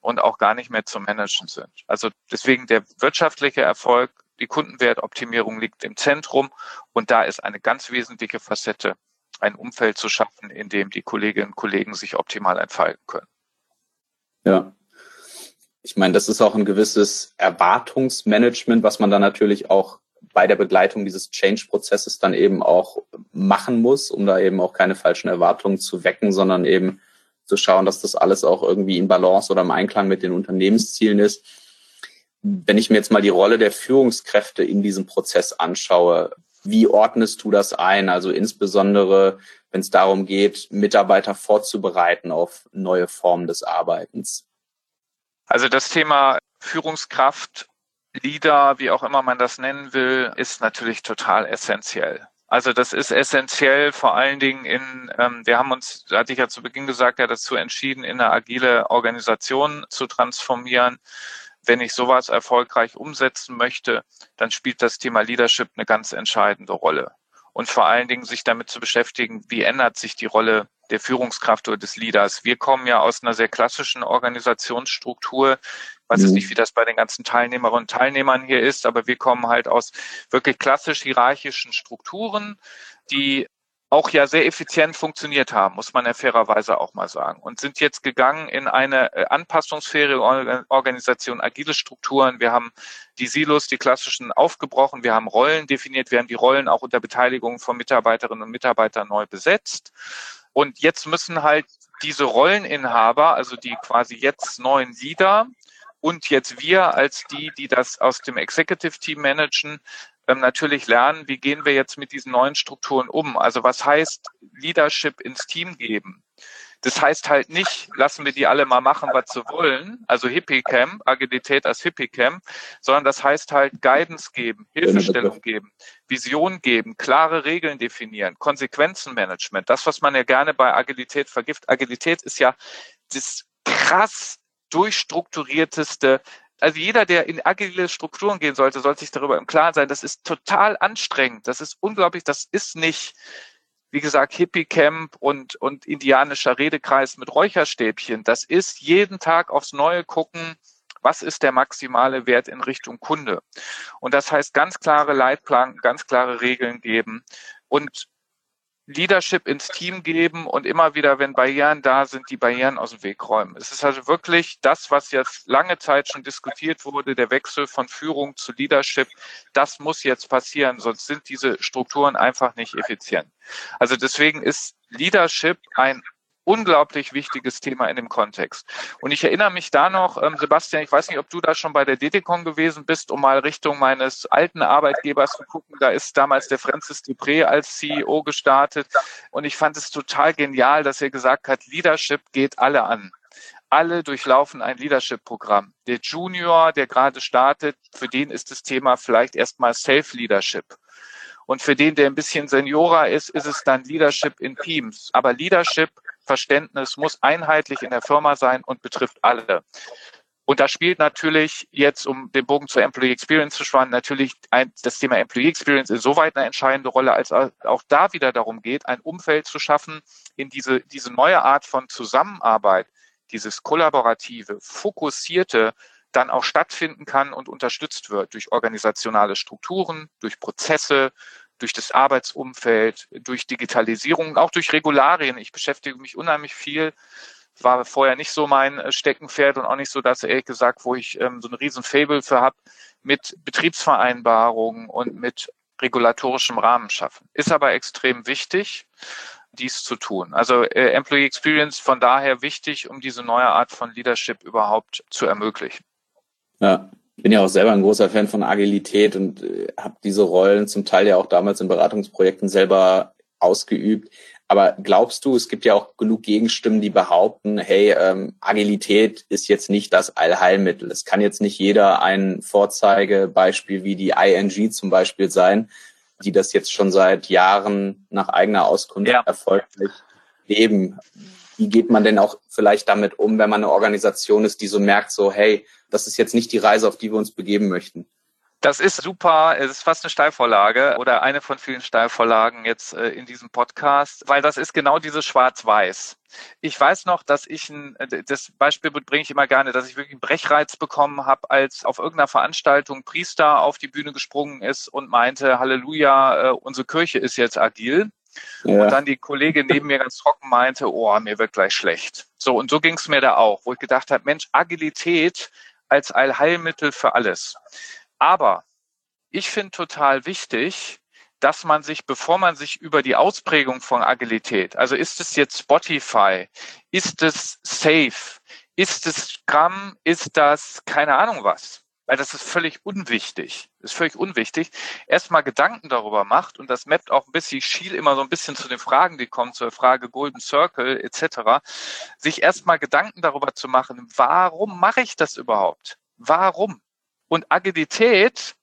und auch gar nicht mehr zu managen sind. Also deswegen der wirtschaftliche Erfolg, die Kundenwertoptimierung liegt im Zentrum und da ist eine ganz wesentliche Facette, ein Umfeld zu schaffen, in dem die Kolleginnen und Kollegen sich optimal entfalten können. Ja. Ich meine, das ist auch ein gewisses Erwartungsmanagement, was man dann natürlich auch bei der Begleitung dieses Change-Prozesses dann eben auch machen muss, um da eben auch keine falschen Erwartungen zu wecken, sondern eben zu schauen, dass das alles auch irgendwie in Balance oder im Einklang mit den Unternehmenszielen ist. Wenn ich mir jetzt mal die Rolle der Führungskräfte in diesem Prozess anschaue, wie ordnest du das ein? Also insbesondere, wenn es darum geht, Mitarbeiter vorzubereiten auf neue Formen des Arbeitens. Also das Thema Führungskraft, Leader, wie auch immer man das nennen will, ist natürlich total essentiell. Also das ist essentiell, vor allen Dingen in, ähm, wir haben uns, hatte ich ja zu Beginn gesagt, ja dazu entschieden, in eine agile Organisation zu transformieren. Wenn ich sowas erfolgreich umsetzen möchte, dann spielt das Thema Leadership eine ganz entscheidende Rolle. Und vor allen Dingen sich damit zu beschäftigen, wie ändert sich die Rolle der Führungskraft oder des Leaders. Wir kommen ja aus einer sehr klassischen Organisationsstruktur, weiß jetzt mhm. nicht, wie das bei den ganzen Teilnehmerinnen und Teilnehmern hier ist, aber wir kommen halt aus wirklich klassisch hierarchischen Strukturen, die auch ja sehr effizient funktioniert haben, muss man ja fairerweise auch mal sagen. Und sind jetzt gegangen in eine äh, anpassungsfähige Organisation, agile Strukturen. Wir haben die Silos, die klassischen aufgebrochen. Wir haben Rollen definiert. Wir haben die Rollen auch unter Beteiligung von Mitarbeiterinnen und Mitarbeitern neu besetzt. Und jetzt müssen halt diese Rolleninhaber, also die quasi jetzt neuen Leader, und jetzt wir als die, die das aus dem Executive Team managen, ähm, natürlich lernen, wie gehen wir jetzt mit diesen neuen Strukturen um. Also was heißt Leadership ins Team geben? Das heißt halt nicht, lassen wir die alle mal machen, was sie wollen, also Hippie-Cam, Agilität als Hippie-Cam, sondern das heißt halt Guidance geben, Hilfestellung geben, Vision geben, klare Regeln definieren, Konsequenzenmanagement. Das, was man ja gerne bei Agilität vergift. Agilität ist ja das krass durchstrukturierteste also jeder, der in agile Strukturen gehen sollte, sollte sich darüber im Klaren sein. Das ist total anstrengend. Das ist unglaublich. Das ist nicht, wie gesagt, Hippie-Camp und, und indianischer Redekreis mit Räucherstäbchen. Das ist jeden Tag aufs Neue gucken, was ist der maximale Wert in Richtung Kunde. Und das heißt ganz klare Leitplanken, ganz klare Regeln geben und Leadership ins Team geben und immer wieder, wenn Barrieren da sind, die Barrieren aus dem Weg räumen. Es ist also wirklich das, was jetzt lange Zeit schon diskutiert wurde, der Wechsel von Führung zu Leadership. Das muss jetzt passieren, sonst sind diese Strukturen einfach nicht effizient. Also deswegen ist Leadership ein unglaublich wichtiges Thema in dem Kontext. Und ich erinnere mich da noch, ähm, Sebastian, ich weiß nicht, ob du da schon bei der DTCon gewesen bist, um mal Richtung meines alten Arbeitgebers zu gucken. Da ist damals der Francis Dupré als CEO gestartet. Und ich fand es total genial, dass er gesagt hat, Leadership geht alle an. Alle durchlaufen ein Leadership-Programm. Der Junior, der gerade startet, für den ist das Thema vielleicht erstmal Self-Leadership. Und für den, der ein bisschen Seniorer ist, ist es dann Leadership in Teams. Aber Leadership Verständnis muss einheitlich in der Firma sein und betrifft alle. Und da spielt natürlich jetzt, um den Bogen zur Employee Experience zu spannen, natürlich ein, das Thema Employee Experience insoweit eine entscheidende Rolle, als auch da wieder darum geht, ein Umfeld zu schaffen, in diese, diese neue Art von Zusammenarbeit, dieses kollaborative, fokussierte, dann auch stattfinden kann und unterstützt wird durch organisationale Strukturen, durch Prozesse, durch das Arbeitsumfeld, durch Digitalisierung, auch durch Regularien. Ich beschäftige mich unheimlich viel. War vorher nicht so mein äh, Steckenpferd und auch nicht so das, ehrlich gesagt, wo ich ähm, so ein riesen Fable für habe, mit Betriebsvereinbarungen und mit regulatorischem Rahmen schaffen. Ist aber extrem wichtig, dies zu tun. Also äh, Employee Experience von daher wichtig, um diese neue Art von Leadership überhaupt zu ermöglichen. Ja, bin ja auch selber ein großer Fan von Agilität und äh, habe diese Rollen zum Teil ja auch damals in Beratungsprojekten selber ausgeübt. Aber glaubst du, es gibt ja auch genug Gegenstimmen, die behaupten, hey, ähm, Agilität ist jetzt nicht das Allheilmittel. Es kann jetzt nicht jeder ein Vorzeigebeispiel wie die ING zum Beispiel sein, die das jetzt schon seit Jahren nach eigener Auskunft ja. erfolgreich leben. Wie geht man denn auch vielleicht damit um, wenn man eine Organisation ist, die so merkt, so, hey, das ist jetzt nicht die Reise, auf die wir uns begeben möchten? Das ist super. Es ist fast eine Steilvorlage oder eine von vielen Steilvorlagen jetzt äh, in diesem Podcast, weil das ist genau dieses Schwarz-Weiß. Ich weiß noch, dass ich ein, das Beispiel bringe ich immer gerne, dass ich wirklich einen Brechreiz bekommen habe, als auf irgendeiner Veranstaltung Priester auf die Bühne gesprungen ist und meinte, Halleluja, äh, unsere Kirche ist jetzt agil. Ja. Und dann die Kollegin neben mir ganz trocken meinte, oh, mir wird gleich schlecht. So, und so ging es mir da auch, wo ich gedacht habe, Mensch, Agilität als Allheilmittel für alles. Aber ich finde total wichtig, dass man sich, bevor man sich über die Ausprägung von Agilität, also ist es jetzt Spotify, ist es Safe, ist es Scrum, ist das keine Ahnung was, weil das ist völlig unwichtig, ist völlig unwichtig, erstmal Gedanken darüber macht und das mappt auch ein bisschen, schiel immer so ein bisschen zu den Fragen, die kommen, zur Frage Golden Circle etc., sich erstmal Gedanken darüber zu machen, warum mache ich das überhaupt? Warum? Und Agilität,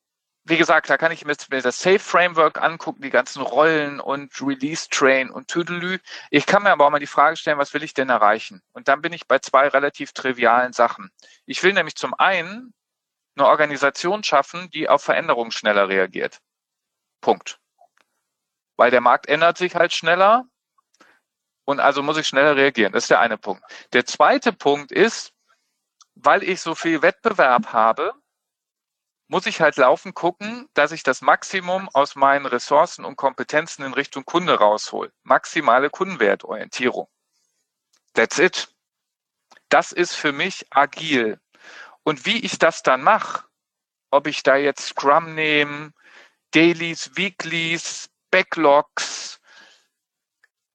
wie gesagt, da kann ich mir das Safe Framework angucken, die ganzen Rollen und Release Train und Tüdelü. Ich kann mir aber auch mal die Frage stellen, was will ich denn erreichen? Und dann bin ich bei zwei relativ trivialen Sachen. Ich will nämlich zum einen eine Organisation schaffen, die auf Veränderungen schneller reagiert. Punkt. Weil der Markt ändert sich halt schneller und also muss ich schneller reagieren. Das ist der eine Punkt. Der zweite Punkt ist, weil ich so viel Wettbewerb habe, muss ich halt laufen gucken, dass ich das Maximum aus meinen Ressourcen und Kompetenzen in Richtung Kunde raushol. Maximale Kundenwertorientierung. That's it. Das ist für mich agil. Und wie ich das dann mache, ob ich da jetzt Scrum nehme, Dailies, Weeklies, Backlogs,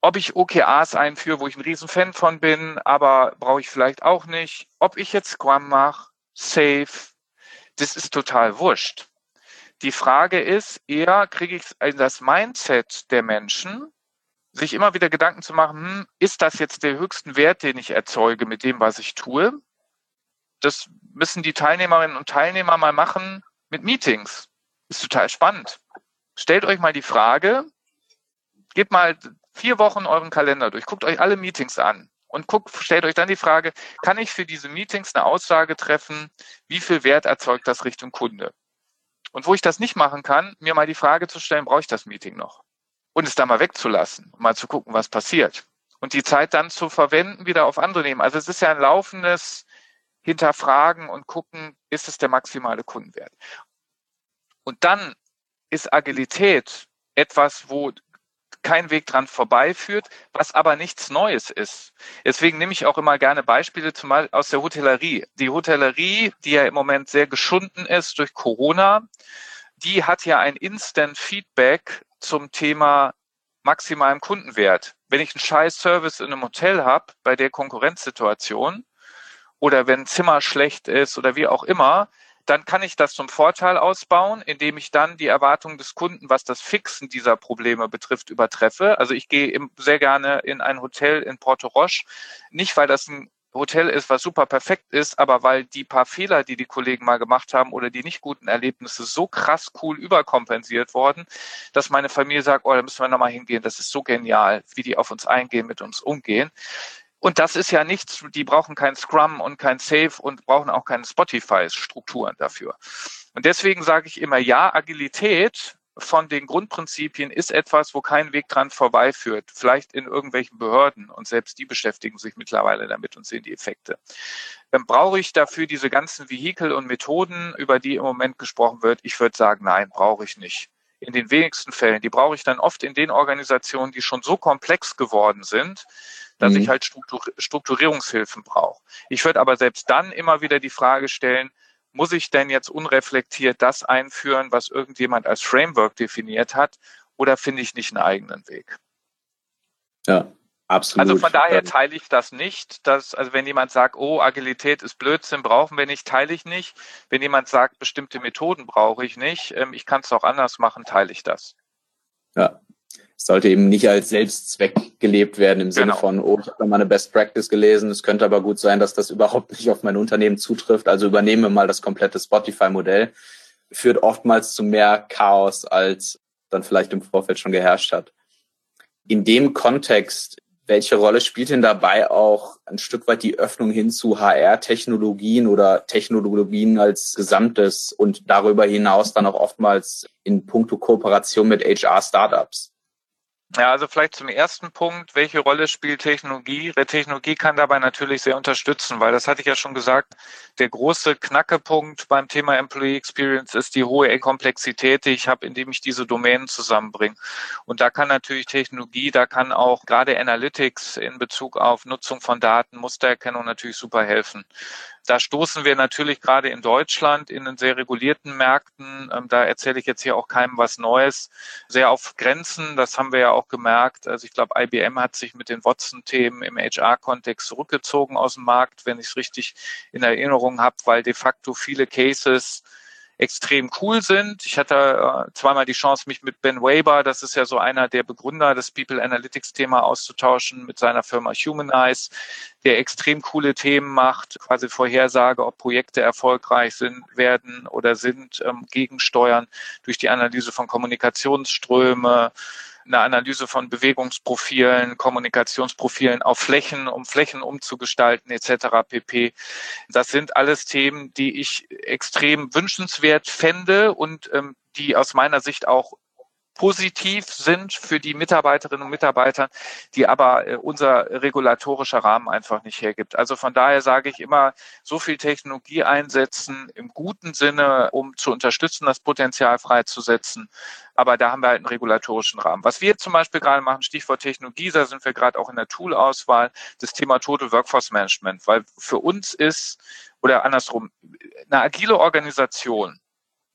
ob ich OKRs einführe, wo ich ein Riesenfan von bin, aber brauche ich vielleicht auch nicht, ob ich jetzt Scrum mache, Safe, das ist total wurscht. Die Frage ist eher, kriege ich das Mindset der Menschen, sich immer wieder Gedanken zu machen, hm, ist das jetzt der höchste Wert, den ich erzeuge mit dem, was ich tue? Das müssen die Teilnehmerinnen und Teilnehmer mal machen mit Meetings. Ist total spannend. Stellt euch mal die Frage, gebt mal vier Wochen euren Kalender durch, guckt euch alle Meetings an und guckt, stellt euch dann die Frage, kann ich für diese Meetings eine Aussage treffen, wie viel Wert erzeugt das Richtung Kunde? Und wo ich das nicht machen kann, mir mal die Frage zu stellen, brauche ich das Meeting noch? Und es da mal wegzulassen, mal zu gucken, was passiert. Und die Zeit dann zu verwenden, wieder auf andere nehmen. Also es ist ja ein laufendes Hinterfragen und gucken, ist es der maximale Kundenwert? Und dann ist Agilität etwas, wo kein Weg dran vorbeiführt, was aber nichts Neues ist. Deswegen nehme ich auch immer gerne Beispiele zum Beispiel aus der Hotellerie. Die Hotellerie, die ja im Moment sehr geschunden ist durch Corona, die hat ja ein Instant Feedback zum Thema maximalem Kundenwert. Wenn ich einen scheiß Service in einem Hotel habe, bei der Konkurrenzsituation, oder wenn Zimmer schlecht ist oder wie auch immer, dann kann ich das zum Vorteil ausbauen, indem ich dann die Erwartungen des Kunden, was das Fixen dieser Probleme betrifft, übertreffe. Also ich gehe sehr gerne in ein Hotel in Porto Roche, nicht weil das ein Hotel ist, was super perfekt ist, aber weil die paar Fehler, die die Kollegen mal gemacht haben oder die nicht guten Erlebnisse so krass cool überkompensiert worden, dass meine Familie sagt, oh, da müssen wir nochmal hingehen, das ist so genial, wie die auf uns eingehen, mit uns umgehen. Und das ist ja nichts, die brauchen kein Scrum und kein Safe und brauchen auch keine Spotify-Strukturen dafür. Und deswegen sage ich immer, ja, Agilität von den Grundprinzipien ist etwas, wo kein Weg dran vorbeiführt. Vielleicht in irgendwelchen Behörden und selbst die beschäftigen sich mittlerweile damit und sehen die Effekte. Dann brauche ich dafür diese ganzen Vehikel und Methoden, über die im Moment gesprochen wird. Ich würde sagen, nein, brauche ich nicht. In den wenigsten Fällen. Die brauche ich dann oft in den Organisationen, die schon so komplex geworden sind, dass mhm. ich halt Struktur Strukturierungshilfen brauche. Ich würde aber selbst dann immer wieder die Frage stellen, muss ich denn jetzt unreflektiert das einführen, was irgendjemand als Framework definiert hat, oder finde ich nicht einen eigenen Weg? Ja, absolut. Also von daher teile ich das nicht. Dass, also wenn jemand sagt, oh, Agilität ist Blödsinn, brauchen wir nicht, teile ich nicht. Wenn jemand sagt, bestimmte Methoden brauche ich nicht, ähm, ich kann es auch anders machen, teile ich das. Ja, sollte eben nicht als Selbstzweck gelebt werden im Sinne genau. von, oh, ich habe mal eine Best Practice gelesen, es könnte aber gut sein, dass das überhaupt nicht auf mein Unternehmen zutrifft, also übernehme mal das komplette Spotify-Modell, führt oftmals zu mehr Chaos, als dann vielleicht im Vorfeld schon geherrscht hat. In dem Kontext, welche Rolle spielt denn dabei auch ein Stück weit die Öffnung hin zu HR-Technologien oder Technologien als Gesamtes und darüber hinaus dann auch oftmals in puncto Kooperation mit HR-Startups? Ja, also vielleicht zum ersten Punkt, welche Rolle spielt Technologie? Technologie kann dabei natürlich sehr unterstützen, weil das hatte ich ja schon gesagt, der große Knackepunkt beim Thema Employee Experience ist die hohe Komplexität, die ich habe, indem ich diese Domänen zusammenbringe. Und da kann natürlich Technologie, da kann auch gerade Analytics in Bezug auf Nutzung von Daten, Mustererkennung natürlich super helfen. Da stoßen wir natürlich gerade in Deutschland in den sehr regulierten Märkten, ähm, da erzähle ich jetzt hier auch keinem was Neues, sehr auf Grenzen. Das haben wir ja auch gemerkt. Also ich glaube, IBM hat sich mit den Watson-Themen im HR-Kontext zurückgezogen aus dem Markt, wenn ich es richtig in Erinnerung habe, weil de facto viele Cases extrem cool sind. Ich hatte äh, zweimal die Chance, mich mit Ben Weber, das ist ja so einer der Begründer des People Analytics Thema auszutauschen, mit seiner Firma Humanize, der extrem coole Themen macht, quasi Vorhersage, ob Projekte erfolgreich sind, werden oder sind, ähm, gegensteuern durch die Analyse von Kommunikationsströme, eine Analyse von Bewegungsprofilen, Kommunikationsprofilen auf Flächen, um Flächen umzugestalten etc. pp. Das sind alles Themen, die ich extrem wünschenswert fände und ähm, die aus meiner Sicht auch positiv sind für die Mitarbeiterinnen und Mitarbeiter, die aber äh, unser regulatorischer Rahmen einfach nicht hergibt. Also von daher sage ich immer, so viel Technologie einsetzen im guten Sinne, um zu unterstützen, das Potenzial freizusetzen. Aber da haben wir halt einen regulatorischen Rahmen. Was wir zum Beispiel gerade machen, Stichwort Technologie, da sind wir gerade auch in der Tool-Auswahl, das Thema Total Workforce Management, weil für uns ist, oder andersrum, eine agile Organisation,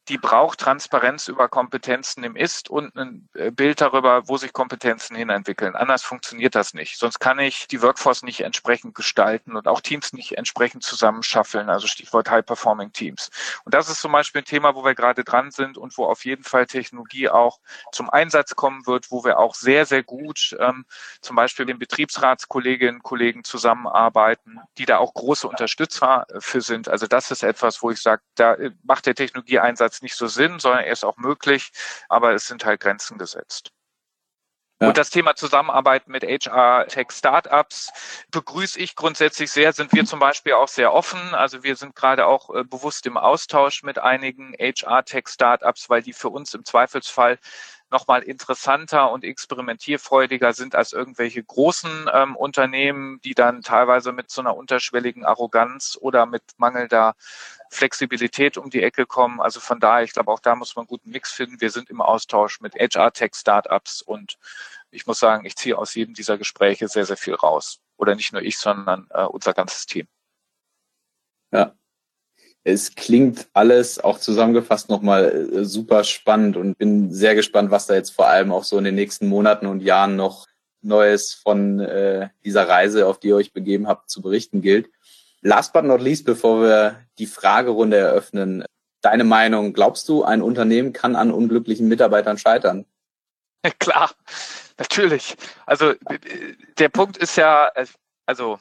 die braucht Transparenz über Kompetenzen im Ist und ein äh, Bild darüber, wo sich Kompetenzen hinentwickeln. Anders funktioniert das nicht. Sonst kann ich die Workforce nicht entsprechend gestalten und auch Teams nicht entsprechend zusammenschaffeln, also Stichwort High-Performing Teams. Und das ist zum Beispiel ein Thema, wo wir gerade dran sind und wo auf jeden Fall Technologie auch zum Einsatz kommen wird, wo wir auch sehr, sehr gut ähm, zum Beispiel mit den Betriebsratskolleginnen und Kollegen zusammenarbeiten, die da auch große Unterstützer für sind. Also das ist etwas, wo ich sage, da äh, macht der Technologieeinsatz jetzt nicht so Sinn, sondern er ist auch möglich, aber es sind halt Grenzen gesetzt. Ja. Und das Thema Zusammenarbeit mit HR-Tech-Startups begrüße ich grundsätzlich sehr, sind wir zum Beispiel auch sehr offen. Also wir sind gerade auch äh, bewusst im Austausch mit einigen HR-Tech-Startups, weil die für uns im Zweifelsfall nochmal interessanter und experimentierfreudiger sind als irgendwelche großen ähm, Unternehmen, die dann teilweise mit so einer unterschwelligen Arroganz oder mit mangelnder Flexibilität um die Ecke kommen. Also von daher, ich glaube, auch da muss man einen guten Mix finden. Wir sind im Austausch mit HR-Tech-Startups und ich muss sagen, ich ziehe aus jedem dieser Gespräche sehr, sehr viel raus. Oder nicht nur ich, sondern äh, unser ganzes Team. Ja, es klingt alles auch zusammengefasst nochmal äh, super spannend und bin sehr gespannt, was da jetzt vor allem auch so in den nächsten Monaten und Jahren noch Neues von äh, dieser Reise, auf die ihr euch begeben habt, zu berichten gilt. Last but not least, bevor wir die Fragerunde eröffnen, deine Meinung, glaubst du, ein Unternehmen kann an unglücklichen Mitarbeitern scheitern? Klar, natürlich. Also äh, der Punkt ist ja, äh, also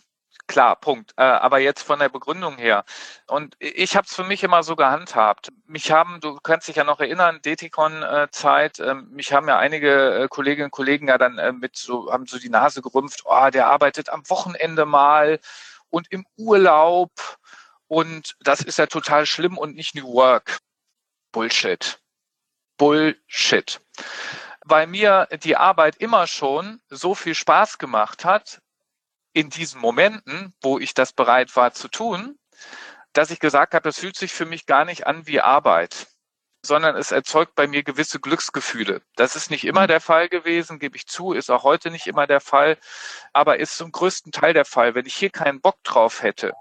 Klar, Punkt. Äh, aber jetzt von der Begründung her. Und ich habe es für mich immer so gehandhabt. Mich haben, du kannst dich ja noch erinnern, Detikon-Zeit, äh, mich haben ja einige Kolleginnen und Kollegen ja dann mit so, haben so die Nase gerümpft, oh, der arbeitet am Wochenende mal und im Urlaub. Und das ist ja total schlimm und nicht New Work. Bullshit. Bullshit weil mir die Arbeit immer schon so viel Spaß gemacht hat, in diesen Momenten, wo ich das bereit war zu tun, dass ich gesagt habe, das fühlt sich für mich gar nicht an wie Arbeit, sondern es erzeugt bei mir gewisse Glücksgefühle. Das ist nicht immer mhm. der Fall gewesen, gebe ich zu, ist auch heute nicht immer der Fall, aber ist zum größten Teil der Fall. Wenn ich hier keinen Bock drauf hätte,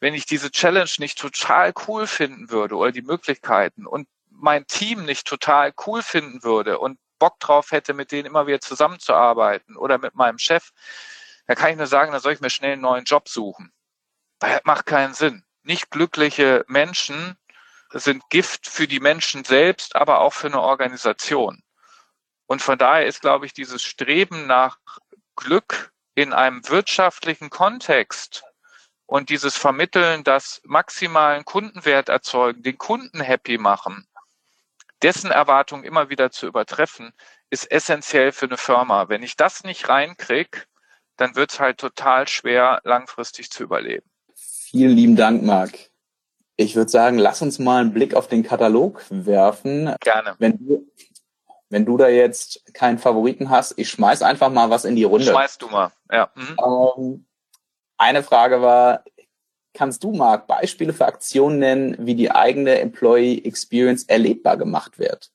wenn ich diese Challenge nicht total cool finden würde oder die Möglichkeiten und mein Team nicht total cool finden würde und Bock drauf hätte, mit denen immer wieder zusammenzuarbeiten oder mit meinem Chef, da kann ich nur sagen, da soll ich mir schnell einen neuen Job suchen. Das macht keinen Sinn. Nicht glückliche Menschen sind Gift für die Menschen selbst, aber auch für eine Organisation. Und von daher ist, glaube ich, dieses Streben nach Glück in einem wirtschaftlichen Kontext und dieses Vermitteln, das maximalen Kundenwert erzeugen, den Kunden happy machen, dessen Erwartungen immer wieder zu übertreffen, ist essentiell für eine Firma. Wenn ich das nicht reinkriege, dann wird es halt total schwer, langfristig zu überleben. Vielen lieben Dank, Marc. Ich würde sagen, lass uns mal einen Blick auf den Katalog werfen. Gerne. Wenn du, wenn du da jetzt keinen Favoriten hast, ich schmeiß einfach mal was in die Runde. Schmeiß du mal, ja. Mhm. Ähm, eine Frage war, kannst du, Marc, Beispiele für Aktionen nennen, wie die eigene Employee Experience erlebbar gemacht wird?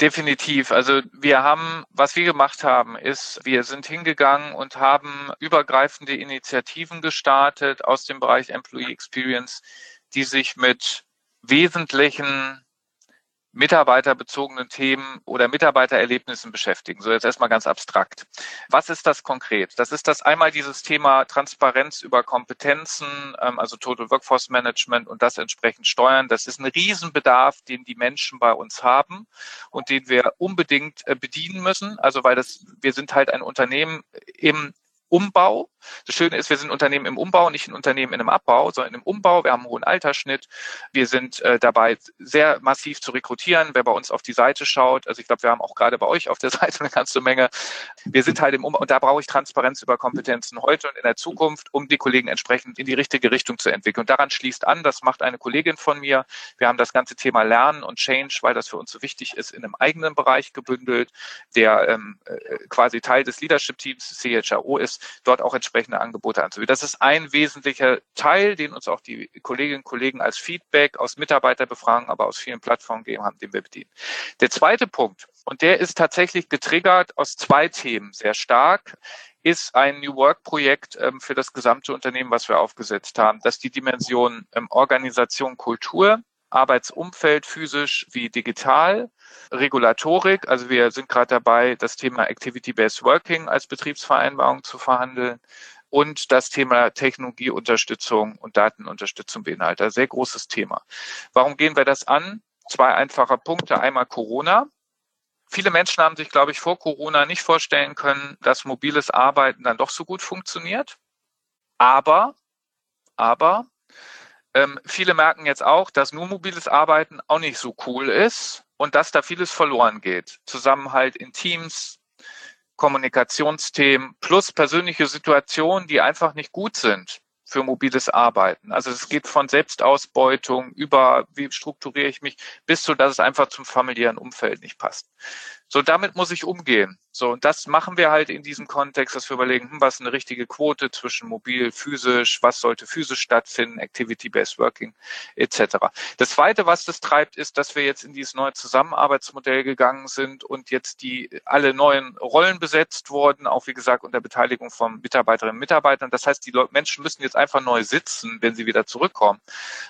Definitiv. Also wir haben, was wir gemacht haben, ist, wir sind hingegangen und haben übergreifende Initiativen gestartet aus dem Bereich Employee Experience, die sich mit wesentlichen mitarbeiterbezogenen Themen oder Mitarbeitererlebnissen beschäftigen. So jetzt erstmal ganz abstrakt. Was ist das konkret? Das ist das einmal dieses Thema Transparenz über Kompetenzen, ähm, also Total Workforce Management und das entsprechend steuern. Das ist ein Riesenbedarf, den die Menschen bei uns haben und den wir unbedingt äh, bedienen müssen. Also weil das, wir sind halt ein Unternehmen im Umbau. Das Schöne ist, wir sind Unternehmen im Umbau, nicht ein Unternehmen in einem Abbau, sondern im Umbau. Wir haben einen hohen Altersschnitt. Wir sind äh, dabei, sehr massiv zu rekrutieren. Wer bei uns auf die Seite schaut, also ich glaube, wir haben auch gerade bei euch auf der Seite eine ganze Menge. Wir sind halt im Umbau und da brauche ich Transparenz über Kompetenzen heute und in der Zukunft, um die Kollegen entsprechend in die richtige Richtung zu entwickeln. Und daran schließt an, das macht eine Kollegin von mir. Wir haben das ganze Thema Lernen und Change, weil das für uns so wichtig ist, in einem eigenen Bereich gebündelt, der ähm, äh, quasi Teil des Leadership-Teams CHRO ist dort auch entsprechende Angebote anzubieten. Das ist ein wesentlicher Teil, den uns auch die Kolleginnen und Kollegen als Feedback aus Mitarbeiterbefragungen, aber aus vielen Plattformen gegeben haben, den wir bedienen. Der zweite Punkt, und der ist tatsächlich getriggert aus zwei Themen sehr stark, ist ein New Work Projekt ähm, für das gesamte Unternehmen, was wir aufgesetzt haben. Das ist die Dimension ähm, Organisation, Kultur Arbeitsumfeld physisch wie digital, Regulatorik, also wir sind gerade dabei, das Thema Activity-Based Working als Betriebsvereinbarung zu verhandeln und das Thema Technologieunterstützung und Datenunterstützung beinhaltet. Sehr großes Thema. Warum gehen wir das an? Zwei einfache Punkte. Einmal Corona. Viele Menschen haben sich, glaube ich, vor Corona nicht vorstellen können, dass mobiles Arbeiten dann doch so gut funktioniert. Aber, aber ähm, viele merken jetzt auch, dass nur mobiles Arbeiten auch nicht so cool ist und dass da vieles verloren geht. Zusammenhalt in Teams, Kommunikationsthemen plus persönliche Situationen, die einfach nicht gut sind für mobiles Arbeiten. Also es geht von Selbstausbeutung über, wie strukturiere ich mich, bis zu, dass es einfach zum familiären Umfeld nicht passt. So, damit muss ich umgehen. So, und das machen wir halt in diesem Kontext, dass wir überlegen, hm, was ist eine richtige Quote zwischen mobil, physisch, was sollte physisch stattfinden, Activity-Based Working, etc. Das Zweite, was das treibt, ist, dass wir jetzt in dieses neue Zusammenarbeitsmodell gegangen sind und jetzt die alle neuen Rollen besetzt wurden, auch wie gesagt unter Beteiligung von Mitarbeiterinnen und Mitarbeitern. Das heißt, die Menschen müssen jetzt einfach neu sitzen, wenn sie wieder zurückkommen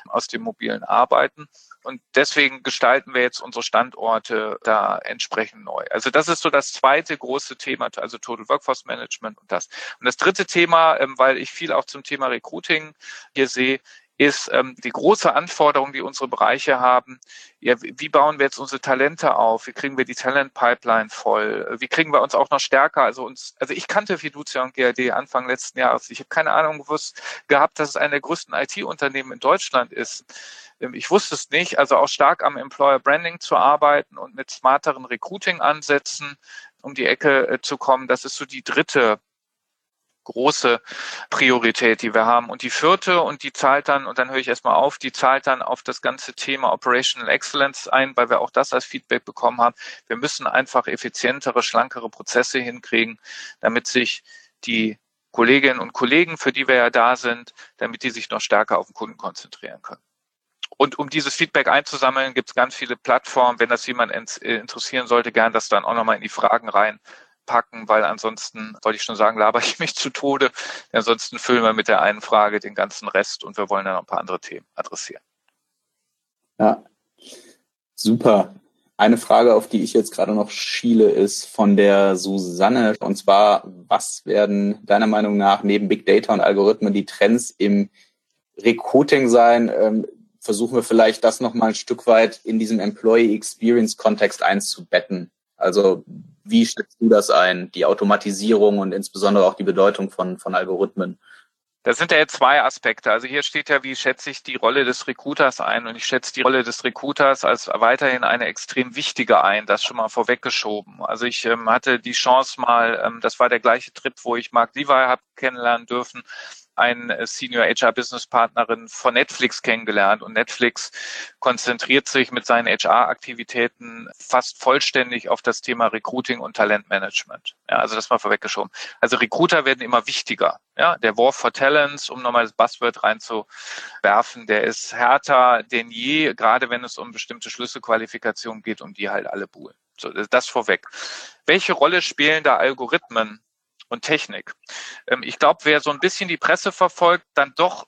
aus dem mobilen Arbeiten. Und deswegen gestalten wir jetzt unsere Standorte da entsprechend neu. Also das ist so das zweite große Thema, also Total Workforce Management und das. Und das dritte Thema, ähm, weil ich viel auch zum Thema Recruiting hier sehe, ist ähm, die große Anforderung, die unsere Bereiche haben. Ja, wie bauen wir jetzt unsere Talente auf? Wie kriegen wir die Talent-Pipeline voll? Wie kriegen wir uns auch noch stärker? Also uns, also ich kannte Fiducia und GRD Anfang letzten Jahres. Ich habe keine Ahnung gewusst gehabt, dass es eine der größten IT-Unternehmen in Deutschland ist. Ähm, ich wusste es nicht, also auch stark am Employer Branding zu arbeiten und mit smarteren Recruiting-Ansätzen um die Ecke äh, zu kommen. Das ist so die dritte große Priorität, die wir haben. Und die vierte, und die zahlt dann, und dann höre ich erstmal auf, die zahlt dann auf das ganze Thema Operational Excellence ein, weil wir auch das als Feedback bekommen haben. Wir müssen einfach effizientere, schlankere Prozesse hinkriegen, damit sich die Kolleginnen und Kollegen, für die wir ja da sind, damit die sich noch stärker auf den Kunden konzentrieren können. Und um dieses Feedback einzusammeln, gibt es ganz viele Plattformen. Wenn das jemand interessieren sollte, gern das dann auch nochmal in die Fragen rein packen, weil ansonsten, wollte ich schon sagen, laber ich mich zu Tode. Ansonsten füllen wir mit der einen Frage den ganzen Rest und wir wollen dann noch ein paar andere Themen adressieren. Ja, super. Eine Frage, auf die ich jetzt gerade noch schiele, ist von der Susanne. Und zwar, was werden deiner Meinung nach neben Big Data und Algorithmen die Trends im Recruiting sein? Ähm, versuchen wir vielleicht das nochmal ein Stück weit in diesem Employee Experience Kontext einzubetten. Also Wie schätzt du das ein, die Automatisierung und insbesondere auch die Bedeutung von, von Algorithmen? Das sind ja jetzt zwei Aspekte. Also hier steht ja, wie schätze ich die Rolle des Recruiters ein? Und ich schätze die Rolle des Recruiters als weiterhin eine extrem wichtige ein. Das schon mal vorweggeschoben. Also ich ähm, hatte die Chance mal, ähm, das war der gleiche Trip, wo ich Mark Levi habe kennenlernen dürfen einen äh, Senior HR Business Partnerin von Netflix kennengelernt und Netflix konzentriert sich mit seinen HR Aktivitäten fast vollständig auf das Thema Recruiting und Talentmanagement. Ja, also das mal vorweggeschoben. Also Recruiter werden immer wichtiger. Ja, der War for Talents, um nochmal das Buzzword reinzuwerfen, der ist härter denn je, gerade wenn es um bestimmte Schlüsselqualifikationen geht, um die halt alle buhlen. So, das vorweg. Welche Rolle spielen da Algorithmen und Technik. Ähm, ich glaube, wer so ein bisschen die Presse verfolgt, dann doch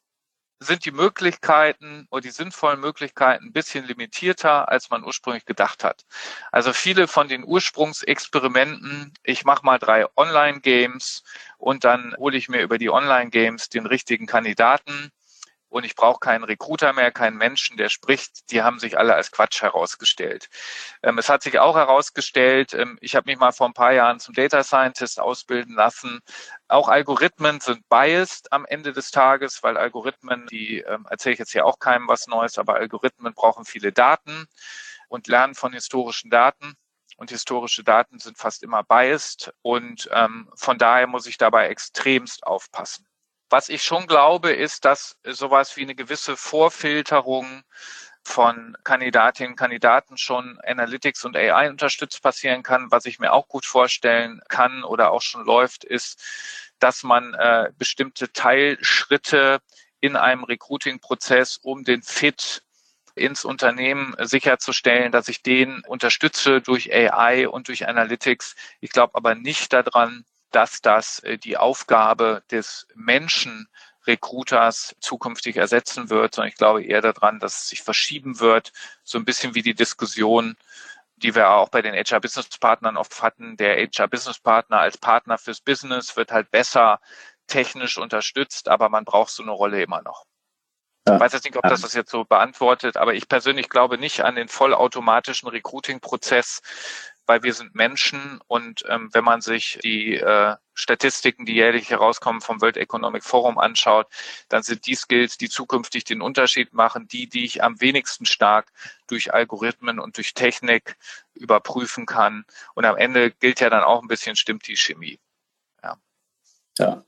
sind die Möglichkeiten oder die sinnvollen Möglichkeiten ein bisschen limitierter, als man ursprünglich gedacht hat. Also viele von den Ursprungsexperimenten, ich mache mal drei Online-Games und dann hole ich mir über die Online-Games den richtigen Kandidaten und ich brauche keinen Recruiter mehr, keinen Menschen, der spricht. Die haben sich alle als Quatsch herausgestellt. Ähm, es hat sich auch herausgestellt, ähm, ich habe mich mal vor ein paar Jahren zum Data Scientist ausbilden lassen. Auch Algorithmen sind biased am Ende des Tages, weil Algorithmen, die ähm, erzähle ich jetzt hier auch keinem was Neues, aber Algorithmen brauchen viele Daten und lernen von historischen Daten und historische Daten sind fast immer biased und ähm, von daher muss ich dabei extremst aufpassen. Was ich schon glaube, ist, dass sowas wie eine gewisse Vorfilterung von Kandidatinnen und Kandidaten schon Analytics und AI unterstützt passieren kann. Was ich mir auch gut vorstellen kann oder auch schon läuft, ist, dass man äh, bestimmte Teilschritte in einem Recruiting-Prozess, um den Fit ins Unternehmen sicherzustellen, dass ich den unterstütze durch AI und durch Analytics. Ich glaube aber nicht daran, dass das äh, die Aufgabe des Menschen Recruiters zukünftig ersetzen wird, sondern ich glaube eher daran, dass es sich verschieben wird, so ein bisschen wie die Diskussion, die wir auch bei den HR Business Partnern oft hatten. Der HR Business Partner als Partner fürs Business wird halt besser technisch unterstützt, aber man braucht so eine Rolle immer noch. Ich weiß jetzt nicht, ob das das jetzt so beantwortet, aber ich persönlich glaube nicht an den vollautomatischen Recruiting-Prozess, weil wir sind Menschen und ähm, wenn man sich die äh, Statistiken, die jährlich herauskommen vom World Economic Forum anschaut, dann sind die Skills, die zukünftig den Unterschied machen, die, die ich am wenigsten stark durch Algorithmen und durch Technik überprüfen kann. Und am Ende gilt ja dann auch ein bisschen, stimmt die Chemie. Ja. Ja.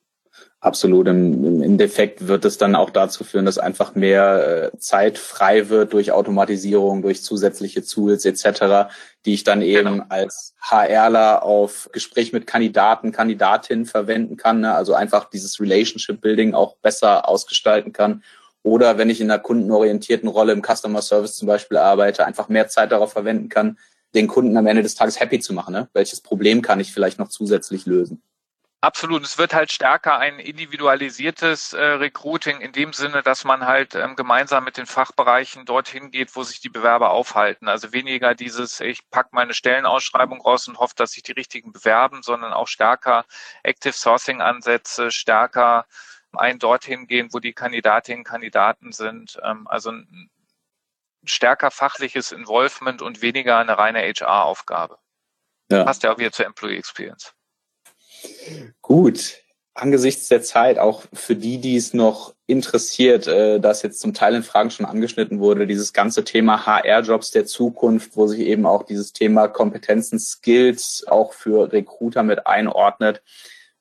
Absolut. Im, Endeffekt wird es dann auch dazu führen, dass einfach mehr äh, Zeit frei wird durch Automatisierung, durch zusätzliche Tools etc., die ich dann eben genau. als HRler auf Gespräch mit Kandidaten, Kandidatinnen verwenden kann. Ne? Also einfach dieses Relationship Building auch besser ausgestalten kann. Oder wenn ich in einer kundenorientierten Rolle im Customer Service zum Beispiel arbeite, einfach mehr Zeit darauf verwenden kann, den Kunden am Ende des Tages happy zu machen. Ne? Welches Problem kann ich vielleicht noch zusätzlich lösen? Absolut. Es wird halt stärker ein individualisiertes äh, Recruiting in dem Sinne, dass man halt ähm, gemeinsam mit den Fachbereichen dorthin geht, wo sich die Bewerber aufhalten. Also weniger dieses, ich pack meine Stellenausschreibung raus und hoffe, dass sich die richtigen bewerben, sondern auch stärker Active Sourcing Ansätze, stärker ein dorthin gehen, wo die Kandidatinnen und Kandidaten sind. Ähm, also ein stärker fachliches Involvement und weniger eine reine HR-Aufgabe. Ja. Passt ja auch wieder zur Employee Experience. Gut, angesichts der Zeit, auch für die, die es noch interessiert, äh, das jetzt zum Teil in Fragen schon angeschnitten wurde, dieses ganze Thema HR-Jobs der Zukunft, wo sich eben auch dieses Thema Kompetenzen, Skills auch für Recruiter mit einordnet,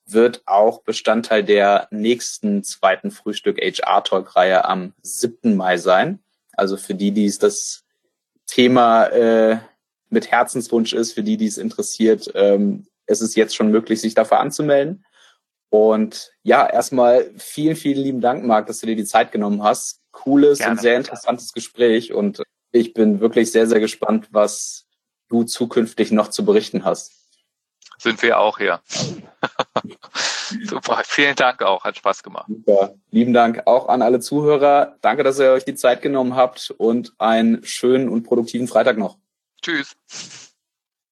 wird auch Bestandteil der nächsten zweiten Frühstück HR-Talk-Reihe am 7. Mai sein. Also für die, die es das Thema äh, mit Herzenswunsch ist, für die, die es interessiert, ähm, es ist jetzt schon möglich, sich dafür anzumelden. Und ja, erstmal vielen, vielen lieben Dank, Marc, dass du dir die Zeit genommen hast. Cooles Gerne. und sehr interessantes Gespräch und ich bin wirklich sehr, sehr gespannt, was du zukünftig noch zu berichten hast. Sind wir auch hier. Super, vielen Dank auch, hat Spaß gemacht. Super, lieben Dank auch an alle Zuhörer. Danke, dass ihr euch die Zeit genommen habt und einen schönen und produktiven Freitag noch. Tschüss.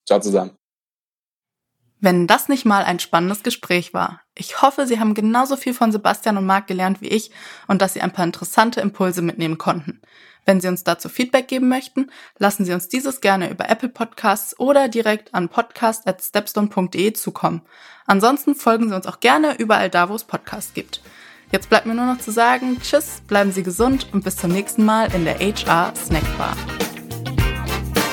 Ciao zusammen. Wenn das nicht mal ein spannendes Gespräch war. Ich hoffe, Sie haben genauso viel von Sebastian und Marc gelernt wie ich und dass Sie ein paar interessante Impulse mitnehmen konnten. Wenn Sie uns dazu Feedback geben möchten, lassen Sie uns dieses gerne über Apple Podcasts oder direkt an podcast.stepstone.de zukommen. Ansonsten folgen Sie uns auch gerne überall da, wo es Podcasts gibt. Jetzt bleibt mir nur noch zu sagen, tschüss, bleiben Sie gesund und bis zum nächsten Mal in der HR Snackbar.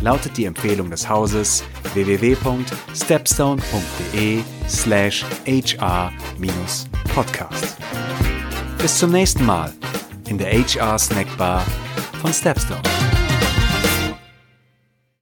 lautet die Empfehlung des Hauses www.stepstone.de slash hr-podcast. Bis zum nächsten Mal in der HR Snackbar von Stepstone.